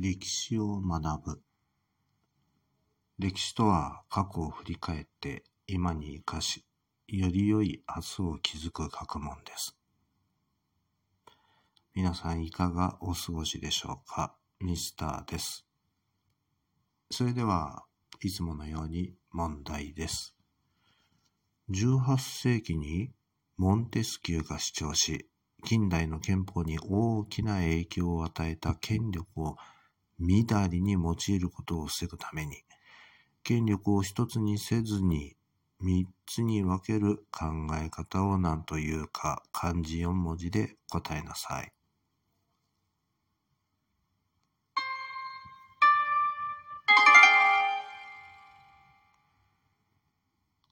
歴史を学ぶ。歴史とは過去を振り返って今に生かし、より良い明日を築く学問です。皆さんいかがお過ごしでしょうか？ミスターです。それでは、いつものように問題です。18世紀にモンテスキューが主張し、近代の憲法に大きな影響を与えた権力をみだりに用いることを防ぐために、権力を一つにせずに三つに分ける考え方を何というか漢字四文字で答えなさい。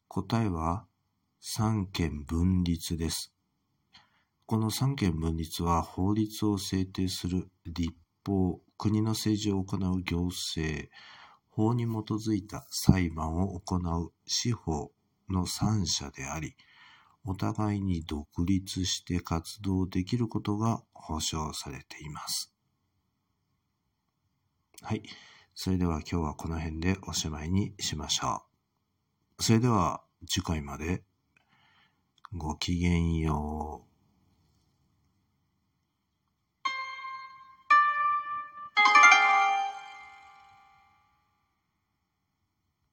答えは三権分立です。この三権分立は法律を制定する立法、国の政治を行う行政、法に基づいた裁判を行う司法の三者であり、お互いに独立して活動できることが保障されています。はい。それでは今日はこの辺でおしまいにしましょう。それでは次回までごきげんよう。